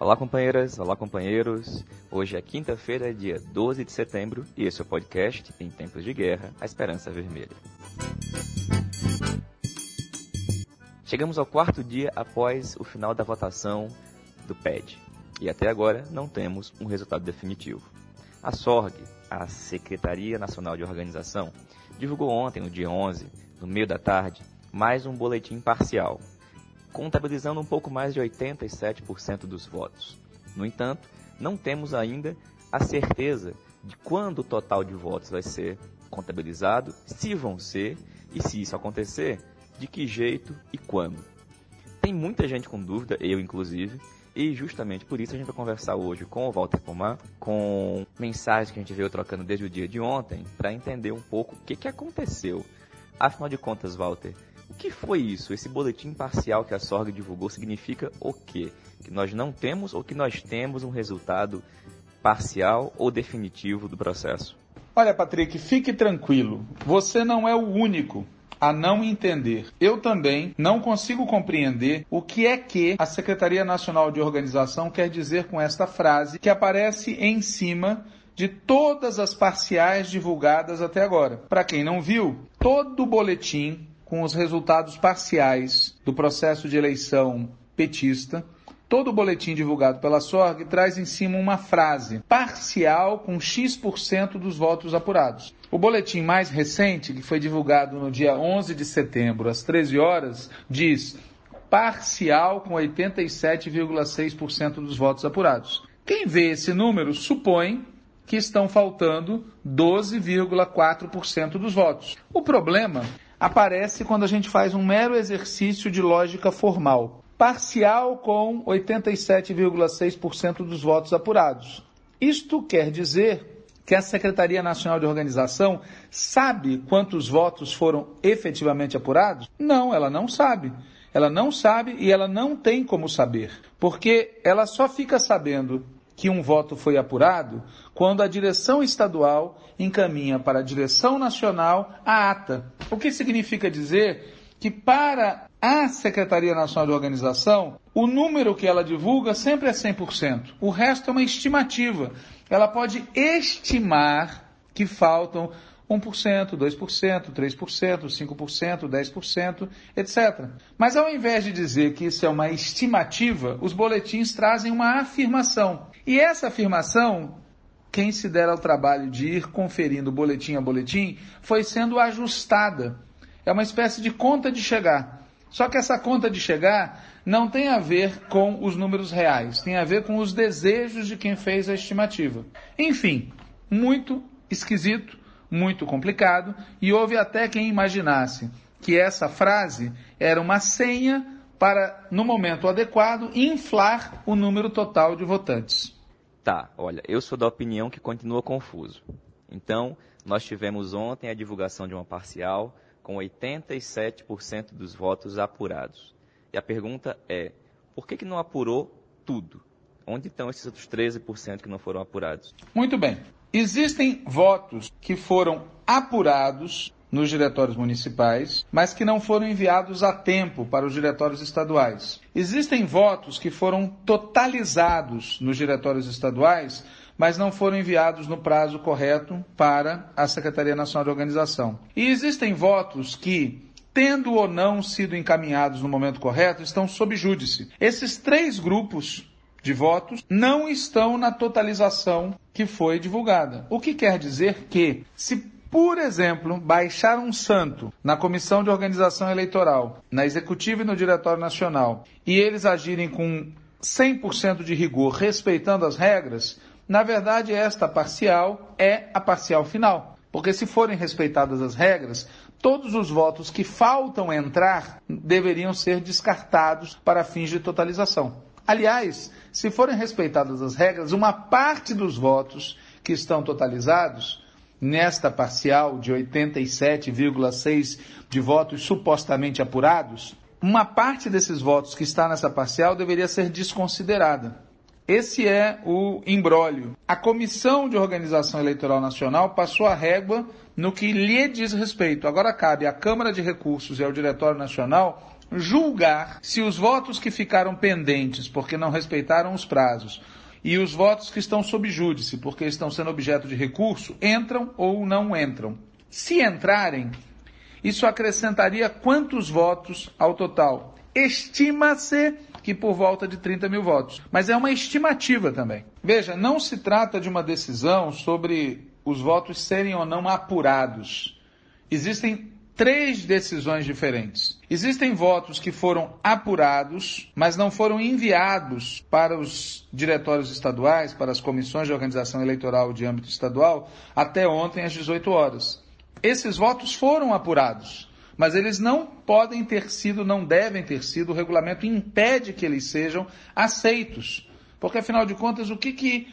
Olá, companheiras, olá, companheiros. Hoje é quinta-feira, dia 12 de setembro, e esse é o podcast Em Tempos de Guerra, A Esperança Vermelha. Chegamos ao quarto dia após o final da votação do PED, e até agora não temos um resultado definitivo. A SORG, a Secretaria Nacional de Organização, divulgou ontem, no dia 11, no meio da tarde, mais um boletim parcial, contabilizando um pouco mais de 87% dos votos. No entanto, não temos ainda a certeza de quando o total de votos vai ser contabilizado, se vão ser e se isso acontecer, de que jeito e quando. Tem muita gente com dúvida, eu inclusive, e justamente por isso a gente vai conversar hoje com o Walter Pomar, com mensagens que a gente veio trocando desde o dia de ontem, para entender um pouco o que, que aconteceu. Afinal de contas, Walter, o que foi isso? Esse boletim parcial que a SORG divulgou significa o quê? Que nós não temos ou que nós temos um resultado parcial ou definitivo do processo? Olha, Patrick, fique tranquilo. Você não é o único a não entender. Eu também não consigo compreender o que é que a Secretaria Nacional de Organização quer dizer com esta frase que aparece em cima de todas as parciais divulgadas até agora. Para quem não viu, todo boletim com os resultados parciais do processo de eleição petista. Todo o boletim divulgado pela SORG traz em cima uma frase parcial com X% dos votos apurados. O boletim mais recente, que foi divulgado no dia 11 de setembro, às 13 horas, diz parcial com 87,6% dos votos apurados. Quem vê esse número supõe que estão faltando 12,4% dos votos. O problema aparece quando a gente faz um mero exercício de lógica formal. Parcial com 87,6% dos votos apurados. Isto quer dizer que a Secretaria Nacional de Organização sabe quantos votos foram efetivamente apurados? Não, ela não sabe. Ela não sabe e ela não tem como saber, porque ela só fica sabendo que um voto foi apurado quando a direção estadual encaminha para a direção nacional a ata. O que significa dizer que para a Secretaria Nacional de Organização, o número que ela divulga sempre é 100%. O resto é uma estimativa. Ela pode estimar que faltam 1%, 2%, 3%, 5%, 10%, etc. Mas ao invés de dizer que isso é uma estimativa, os boletins trazem uma afirmação. E essa afirmação, quem se der ao trabalho de ir conferindo boletim a boletim, foi sendo ajustada. É uma espécie de conta de chegar. Só que essa conta de chegar não tem a ver com os números reais, tem a ver com os desejos de quem fez a estimativa. Enfim, muito esquisito, muito complicado, e houve até quem imaginasse que essa frase era uma senha para, no momento adequado, inflar o número total de votantes. Tá, olha, eu sou da opinião que continua confuso. Então, nós tivemos ontem a divulgação de uma parcial com 87% dos votos apurados. E a pergunta é, por que, que não apurou tudo? Onde estão esses outros 13% que não foram apurados? Muito bem. Existem votos que foram apurados nos diretórios municipais, mas que não foram enviados a tempo para os diretórios estaduais. Existem votos que foram totalizados nos diretórios estaduais, mas não foram enviados no prazo correto para a Secretaria Nacional de Organização. E existem votos que tendo ou não sido encaminhados no momento correto, estão sob júdice. Esses três grupos de votos não estão na totalização que foi divulgada. O que quer dizer que, se por exemplo, baixar um santo na comissão de organização eleitoral, na executiva e no diretório nacional, e eles agirem com 100% de rigor, respeitando as regras, na verdade, esta parcial é a parcial final. Porque se forem respeitadas as regras, todos os votos que faltam entrar deveriam ser descartados para fins de totalização. Aliás, se forem respeitadas as regras, uma parte dos votos que estão totalizados, nesta parcial de 87,6 de votos supostamente apurados, uma parte desses votos que está nessa parcial deveria ser desconsiderada. Esse é o imbróglio. A Comissão de Organização Eleitoral Nacional passou a régua no que lhe diz respeito. Agora cabe à Câmara de Recursos e ao Diretório Nacional julgar se os votos que ficaram pendentes porque não respeitaram os prazos e os votos que estão sob júdice porque estão sendo objeto de recurso entram ou não entram. Se entrarem, isso acrescentaria quantos votos ao total? Estima-se que por volta de 30 mil votos. Mas é uma estimativa também. Veja, não se trata de uma decisão sobre os votos serem ou não apurados. Existem três decisões diferentes. Existem votos que foram apurados, mas não foram enviados para os diretórios estaduais, para as comissões de organização eleitoral de âmbito estadual, até ontem às 18 horas. Esses votos foram apurados, mas eles não podem ter sido, não devem ter sido, o regulamento impede que eles sejam aceitos. Porque afinal de contas, o que, que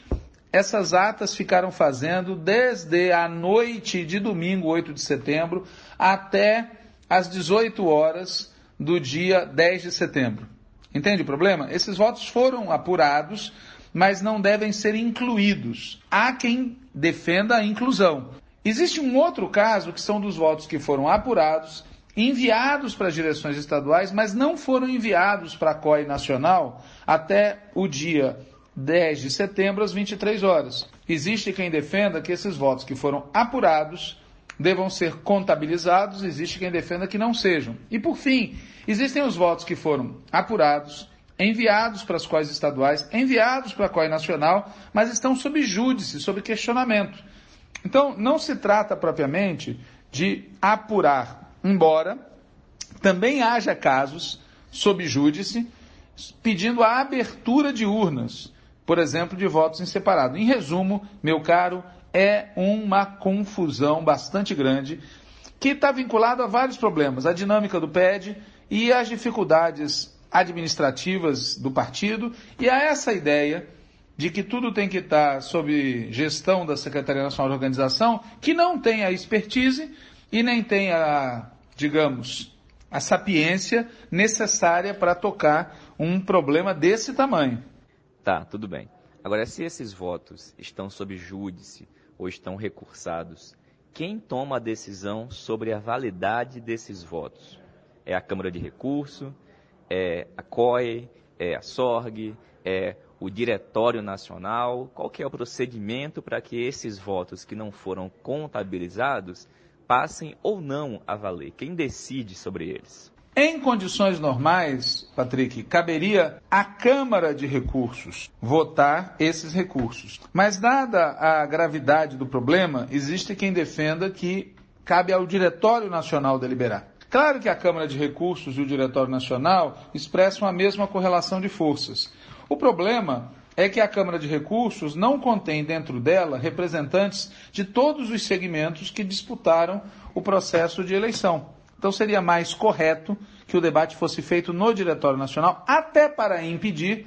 essas atas ficaram fazendo desde a noite de domingo, 8 de setembro, até as 18 horas do dia 10 de setembro. Entende o problema? Esses votos foram apurados, mas não devem ser incluídos. Há quem defenda a inclusão. Existe um outro caso que são dos votos que foram apurados, enviados para as direções estaduais, mas não foram enviados para a COI nacional até o dia 10 de setembro às 23 horas. Existe quem defenda que esses votos que foram apurados devam ser contabilizados, existe quem defenda que não sejam. E por fim, existem os votos que foram apurados, enviados para as COIs estaduais, enviados para a COI nacional, mas estão sob júdice, sob questionamento. Então, não se trata propriamente de apurar, embora também haja casos sob júdice pedindo a abertura de urnas, por exemplo, de votos em separado. Em resumo, meu caro, é uma confusão bastante grande que está vinculada a vários problemas, a dinâmica do PED e as dificuldades administrativas do partido e a essa ideia de que tudo tem que estar sob gestão da Secretaria Nacional de Organização, que não tem a expertise e nem tem a, digamos, a sapiência necessária para tocar um problema desse tamanho. Tá, tudo bem. Agora, se esses votos estão sob júdice ou estão recursados, quem toma a decisão sobre a validade desses votos? É a Câmara de Recurso? É a COE? É a SORG? É o Diretório Nacional? Qual que é o procedimento para que esses votos que não foram contabilizados passem ou não a valer? Quem decide sobre eles? Em condições normais, Patrick, caberia à Câmara de Recursos votar esses recursos. Mas, dada a gravidade do problema, existe quem defenda que cabe ao Diretório Nacional deliberar. Claro que a Câmara de Recursos e o Diretório Nacional expressam a mesma correlação de forças. O problema é que a Câmara de Recursos não contém dentro dela representantes de todos os segmentos que disputaram o processo de eleição. Então seria mais correto que o debate fosse feito no Diretório Nacional, até para impedir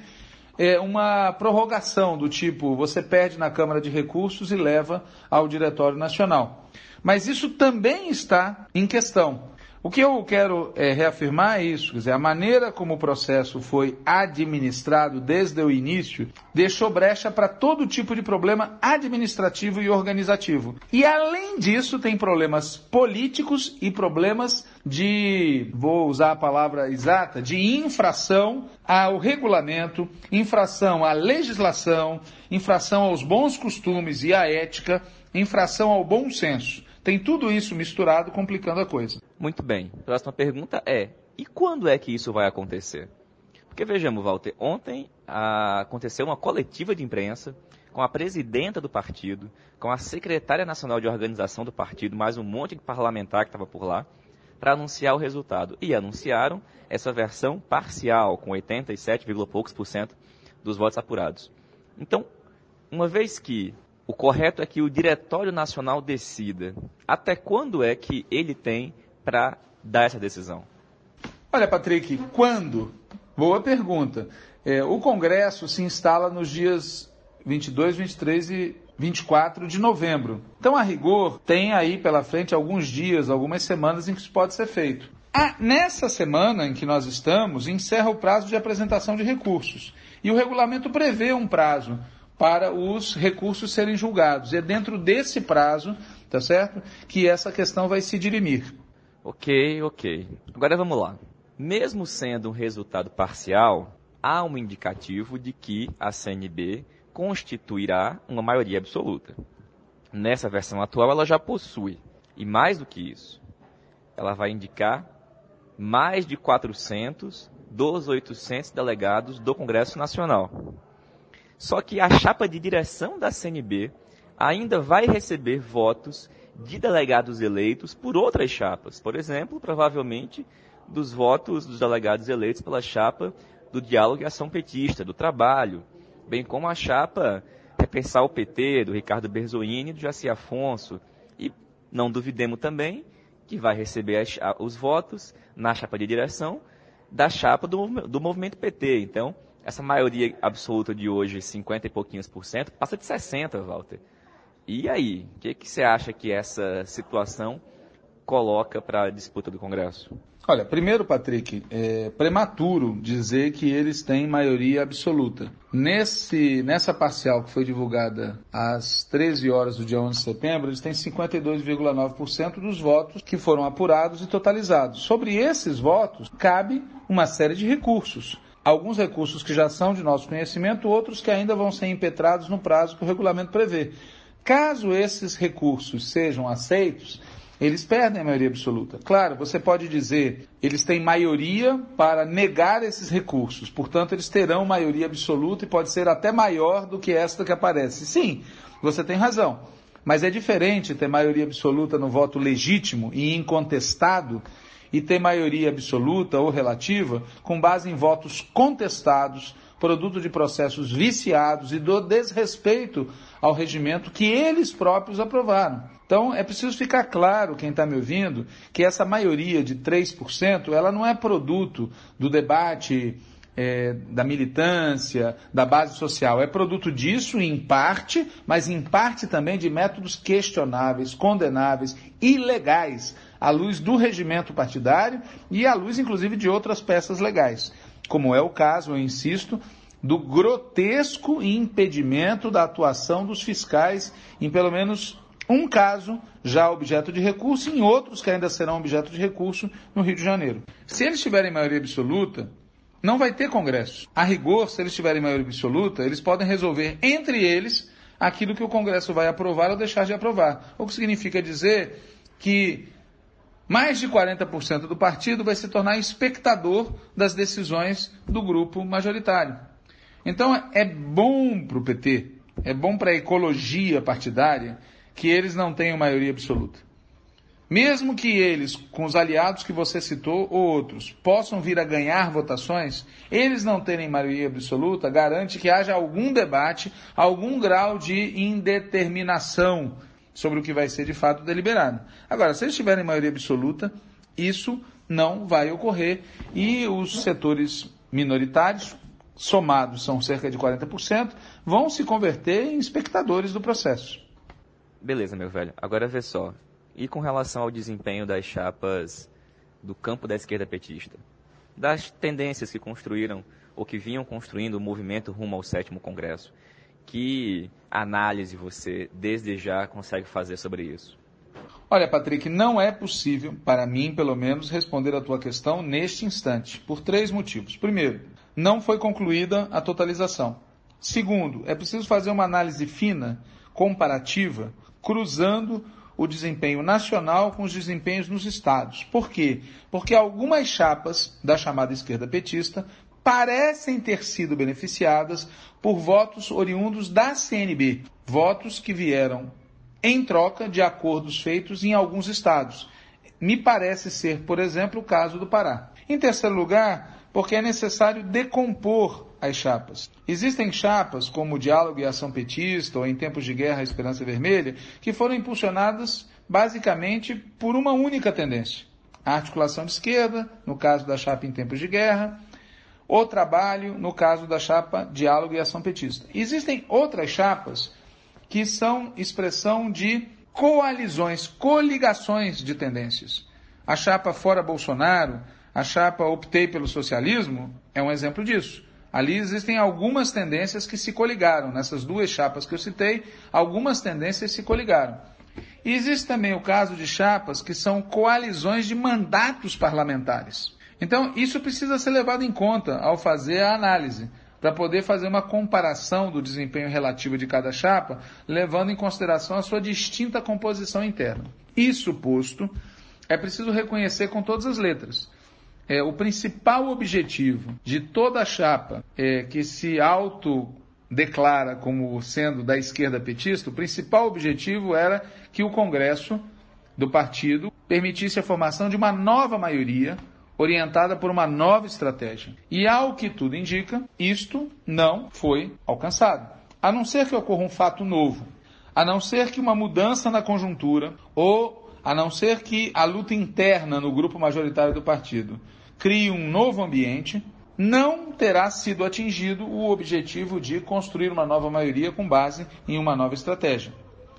é, uma prorrogação do tipo você perde na Câmara de Recursos e leva ao Diretório Nacional. Mas isso também está em questão. O que eu quero é, reafirmar é isso, quer dizer, a maneira como o processo foi administrado desde o início deixou brecha para todo tipo de problema administrativo e organizativo. E além disso, tem problemas políticos e problemas de, vou usar a palavra exata, de infração ao regulamento, infração à legislação, infração aos bons costumes e à ética, infração ao bom senso. Tem tudo isso misturado, complicando a coisa. Muito bem. Próxima pergunta é: e quando é que isso vai acontecer? Porque vejamos, Walter, ontem ah, aconteceu uma coletiva de imprensa com a presidenta do partido, com a secretária nacional de organização do partido, mais um monte de parlamentar que estava por lá, para anunciar o resultado. E anunciaram essa versão parcial, com 87, poucos por cento dos votos apurados. Então, uma vez que o correto é que o Diretório Nacional decida até quando é que ele tem para dar essa decisão. Olha, Patrick, quando? Boa pergunta. É, o Congresso se instala nos dias 22, 23 e 24 de novembro. Então, a rigor, tem aí pela frente alguns dias, algumas semanas em que isso pode ser feito. Ah, nessa semana em que nós estamos, encerra o prazo de apresentação de recursos. E o regulamento prevê um prazo para os recursos serem julgados. E é dentro desse prazo, tá certo? Que essa questão vai se dirimir. Ok, ok. Agora vamos lá. Mesmo sendo um resultado parcial, há um indicativo de que a CNB constituirá uma maioria absoluta. Nessa versão atual, ela já possui. E mais do que isso, ela vai indicar mais de 400 dos 800 delegados do Congresso Nacional. Só que a chapa de direção da CNB ainda vai receber votos de delegados eleitos por outras chapas. Por exemplo, provavelmente dos votos dos delegados eleitos pela chapa do Diálogo e Ação Petista, do Trabalho, bem como a chapa Repensar o PT, do Ricardo Berzoini e do Jaci Afonso. E não duvidemos também que vai receber as, os votos na chapa de direção da chapa do, do movimento PT. Então, essa maioria absoluta de hoje, 50 e pouquinhos por cento, passa de 60, Walter. E aí, o que, que você acha que essa situação coloca para a disputa do Congresso? Olha, primeiro, Patrick, é prematuro dizer que eles têm maioria absoluta. Nesse, nessa parcial que foi divulgada às 13 horas do dia 11 de setembro, eles têm 52,9% dos votos que foram apurados e totalizados. Sobre esses votos, cabe uma série de recursos. Alguns recursos que já são de nosso conhecimento, outros que ainda vão ser impetrados no prazo que o regulamento prevê. Caso esses recursos sejam aceitos, eles perdem a maioria absoluta. Claro, você pode dizer, eles têm maioria para negar esses recursos, portanto, eles terão maioria absoluta e pode ser até maior do que esta que aparece. Sim, você tem razão. Mas é diferente ter maioria absoluta no voto legítimo e incontestado e ter maioria absoluta ou relativa com base em votos contestados, produto de processos viciados e do desrespeito ao regimento que eles próprios aprovaram. Então, é preciso ficar claro, quem está me ouvindo, que essa maioria de 3%, ela não é produto do debate é, da militância, da base social. É produto disso, em parte, mas em parte também de métodos questionáveis, condenáveis, ilegais, à luz do regimento partidário e à luz, inclusive, de outras peças legais. Como é o caso, eu insisto, do grotesco impedimento da atuação dos fiscais em pelo menos um caso já objeto de recurso e em outros que ainda serão objeto de recurso no Rio de Janeiro. Se eles tiverem maioria absoluta, não vai ter Congresso. A rigor, se eles tiverem maioria absoluta, eles podem resolver entre eles aquilo que o Congresso vai aprovar ou deixar de aprovar. O que significa dizer que mais de 40% do partido vai se tornar espectador das decisões do grupo majoritário. Então é bom para o PT, é bom para a ecologia partidária que eles não tenham maioria absoluta. Mesmo que eles, com os aliados que você citou ou outros, possam vir a ganhar votações, eles não terem maioria absoluta garante que haja algum debate, algum grau de indeterminação sobre o que vai ser de fato deliberado. Agora, se eles tiverem maioria absoluta, isso não vai ocorrer e os setores minoritários, somados são cerca de 40%, vão se converter em espectadores do processo. Beleza, meu velho. Agora vê só. E com relação ao desempenho das chapas do campo da esquerda petista? Das tendências que construíram ou que vinham construindo o movimento rumo ao sétimo congresso? Que análise você, desde já, consegue fazer sobre isso? Olha, Patrick, não é possível, para mim, pelo menos, responder a tua questão neste instante, por três motivos. Primeiro, não foi concluída a totalização. Segundo, é preciso fazer uma análise fina, comparativa, cruzando o desempenho nacional com os desempenhos nos estados. Por quê? Porque algumas chapas da chamada esquerda petista parecem ter sido beneficiadas por votos oriundos da CNB, votos que vieram em troca de acordos feitos em alguns estados. Me parece ser, por exemplo, o caso do Pará. Em terceiro lugar, porque é necessário decompor as chapas. Existem chapas, como o Diálogo e Ação Petista, ou em tempos de guerra a Esperança Vermelha, que foram impulsionadas basicamente por uma única tendência. A articulação de esquerda, no caso da chapa em tempos de guerra, o trabalho, no caso da chapa Diálogo e Ação Petista. Existem outras chapas que são expressão de coalizões, coligações de tendências. A chapa Fora Bolsonaro, a chapa Optei pelo Socialismo é um exemplo disso. Ali existem algumas tendências que se coligaram. Nessas duas chapas que eu citei, algumas tendências se coligaram. E existe também o caso de chapas que são coalizões de mandatos parlamentares. Então, isso precisa ser levado em conta ao fazer a análise, para poder fazer uma comparação do desempenho relativo de cada chapa, levando em consideração a sua distinta composição interna. Isso posto, é preciso reconhecer com todas as letras. É, o principal objetivo de toda chapa é, que se auto declara como sendo da esquerda petista, o principal objetivo era que o Congresso do partido permitisse a formação de uma nova maioria orientada por uma nova estratégia. E ao que tudo indica, isto não foi alcançado. A não ser que ocorra um fato novo, a não ser que uma mudança na conjuntura ou a não ser que a luta interna no grupo majoritário do partido crie um novo ambiente, não terá sido atingido o objetivo de construir uma nova maioria com base em uma nova estratégia.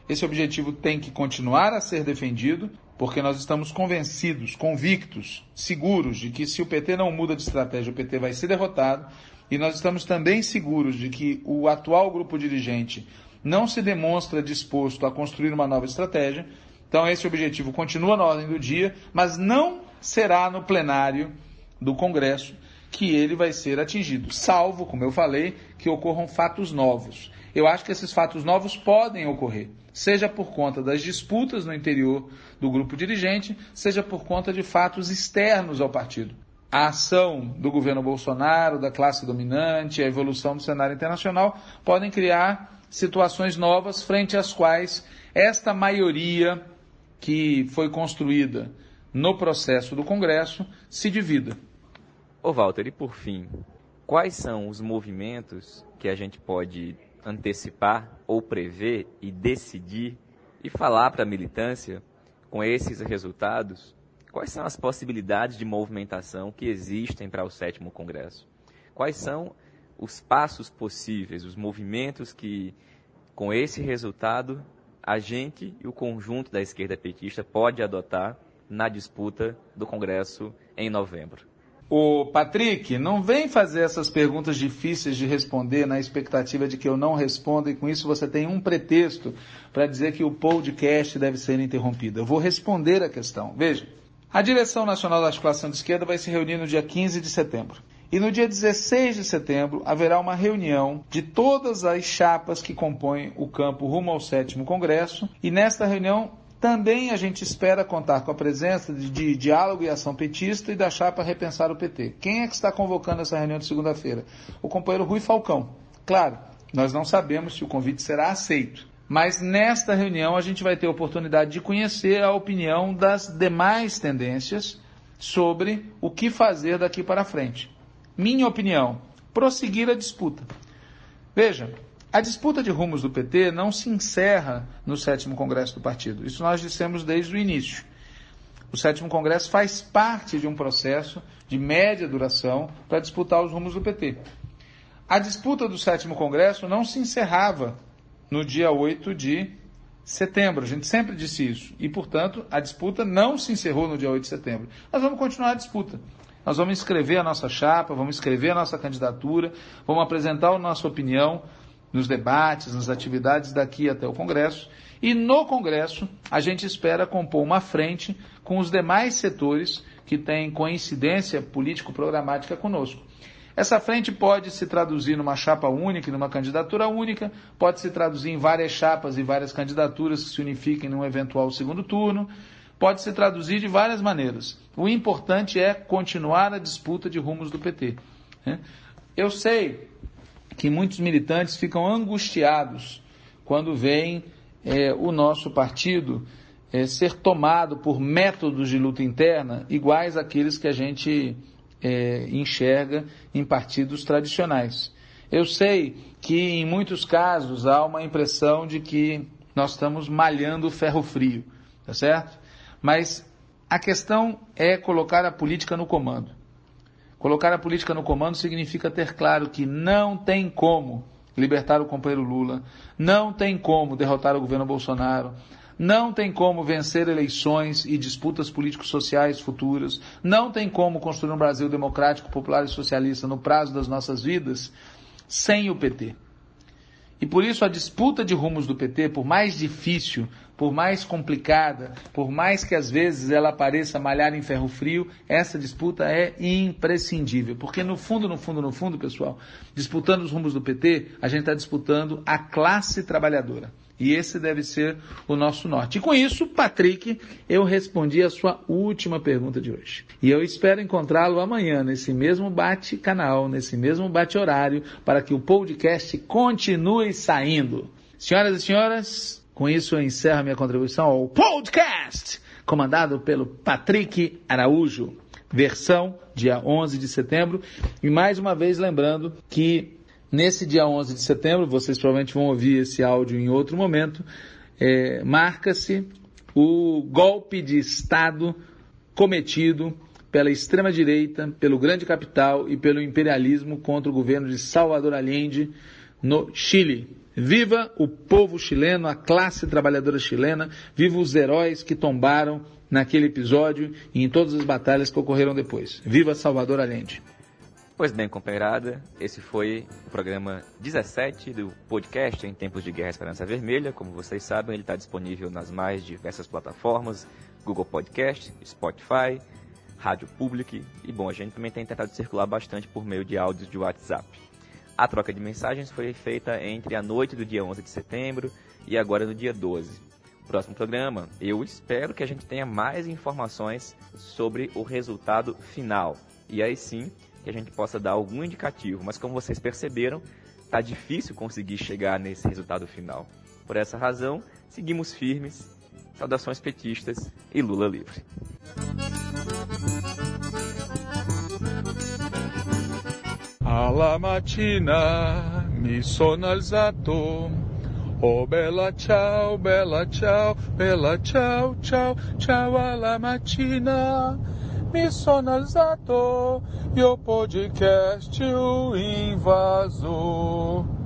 Esse objetivo tem que continuar a ser defendido, porque nós estamos convencidos, convictos, seguros de que se o PT não muda de estratégia, o PT vai ser derrotado, e nós estamos também seguros de que o atual grupo dirigente não se demonstra disposto a construir uma nova estratégia. Então, esse objetivo continua na ordem do dia, mas não será no plenário do Congresso que ele vai ser atingido, salvo, como eu falei, que ocorram fatos novos. Eu acho que esses fatos novos podem ocorrer, seja por conta das disputas no interior do grupo dirigente, seja por conta de fatos externos ao partido. A ação do governo Bolsonaro, da classe dominante, a evolução do cenário internacional podem criar situações novas frente às quais esta maioria que foi construída no processo do Congresso se divida. Ô Walter, e por fim, quais são os movimentos que a gente pode antecipar ou prever e decidir e falar para a militância com esses resultados? Quais são as possibilidades de movimentação que existem para o sétimo congresso? Quais são os passos possíveis, os movimentos que, com esse resultado, a gente e o conjunto da esquerda petista pode adotar na disputa do Congresso em novembro? O Patrick, não vem fazer essas perguntas difíceis de responder na expectativa de que eu não responda e com isso você tem um pretexto para dizer que o podcast deve ser interrompido. Eu vou responder a questão. Veja, a Direção Nacional da Articulação de Esquerda vai se reunir no dia 15 de setembro. E no dia 16 de setembro haverá uma reunião de todas as chapas que compõem o campo rumo ao sétimo congresso. E nesta reunião também a gente espera contar com a presença de, de, diálogo e ação petista e da chapa Repensar o PT. Quem é que está convocando essa reunião de segunda-feira? O companheiro Rui Falcão. Claro, nós não sabemos se o convite será aceito. Mas nesta reunião a gente vai ter a oportunidade de conhecer a opinião das demais tendências sobre o que fazer daqui para frente. Minha opinião, prosseguir a disputa. Veja, a disputa de rumos do PT não se encerra no sétimo congresso do partido. Isso nós dissemos desde o início. O sétimo congresso faz parte de um processo de média duração para disputar os rumos do PT. A disputa do sétimo congresso não se encerrava no dia 8 de setembro. A gente sempre disse isso. E, portanto, a disputa não se encerrou no dia 8 de setembro. Nós vamos continuar a disputa. Nós vamos escrever a nossa chapa, vamos escrever a nossa candidatura, vamos apresentar a nossa opinião, nos debates, nas atividades daqui até o Congresso. E no Congresso, a gente espera compor uma frente com os demais setores que têm coincidência político-programática conosco. Essa frente pode se traduzir numa chapa única, numa candidatura única, pode se traduzir em várias chapas e várias candidaturas que se unifiquem num eventual segundo turno, pode se traduzir de várias maneiras. O importante é continuar a disputa de rumos do PT. Né? Eu sei que muitos militantes ficam angustiados quando veem é, o nosso partido é, ser tomado por métodos de luta interna iguais àqueles que a gente é, enxerga em partidos tradicionais. Eu sei que em muitos casos há uma impressão de que nós estamos malhando ferro frio, tá certo? Mas a questão é colocar a política no comando. Colocar a política no comando significa ter claro que não tem como libertar o companheiro Lula, não tem como derrotar o governo Bolsonaro, não tem como vencer eleições e disputas políticos-sociais futuras, não tem como construir um Brasil democrático, popular e socialista no prazo das nossas vidas sem o PT. E por isso a disputa de rumos do PT, por mais difícil, por mais complicada, por mais que às vezes ela pareça malhar em ferro frio, essa disputa é imprescindível. Porque no fundo, no fundo, no fundo, pessoal, disputando os rumos do PT, a gente está disputando a classe trabalhadora. E esse deve ser o nosso norte. E com isso, Patrick, eu respondi a sua última pergunta de hoje. E eu espero encontrá-lo amanhã nesse mesmo bate-canal, nesse mesmo bate-horário, para que o podcast continue saindo. Senhoras e senhores, com isso eu encerro minha contribuição ao podcast, comandado pelo Patrick Araújo, versão dia 11 de setembro. E mais uma vez lembrando que Nesse dia 11 de setembro, vocês provavelmente vão ouvir esse áudio em outro momento, é, marca-se o golpe de Estado cometido pela extrema-direita, pelo grande capital e pelo imperialismo contra o governo de Salvador Allende no Chile. Viva o povo chileno, a classe trabalhadora chilena, viva os heróis que tombaram naquele episódio e em todas as batalhas que ocorreram depois. Viva Salvador Allende! Pois bem, companheirada, esse foi o programa 17 do podcast Em Tempos de Guerra Esperança Vermelha. Como vocês sabem, ele está disponível nas mais diversas plataformas, Google Podcast, Spotify, Rádio Public e, bom, a gente também tem tentado circular bastante por meio de áudios de WhatsApp. A troca de mensagens foi feita entre a noite do dia 11 de setembro e agora no dia 12. Próximo programa, eu espero que a gente tenha mais informações sobre o resultado final. E aí sim, que a gente possa dar algum indicativo, mas como vocês perceberam, está difícil conseguir chegar nesse resultado final. Por essa razão, seguimos firmes. Saudações petistas e Lula livre. Alla mattina mi sono alzato. Oh bella ciao, bella ciao, bella ciao, ciao, ciao alla mattina. mi sono alzato, io podcast o invasor.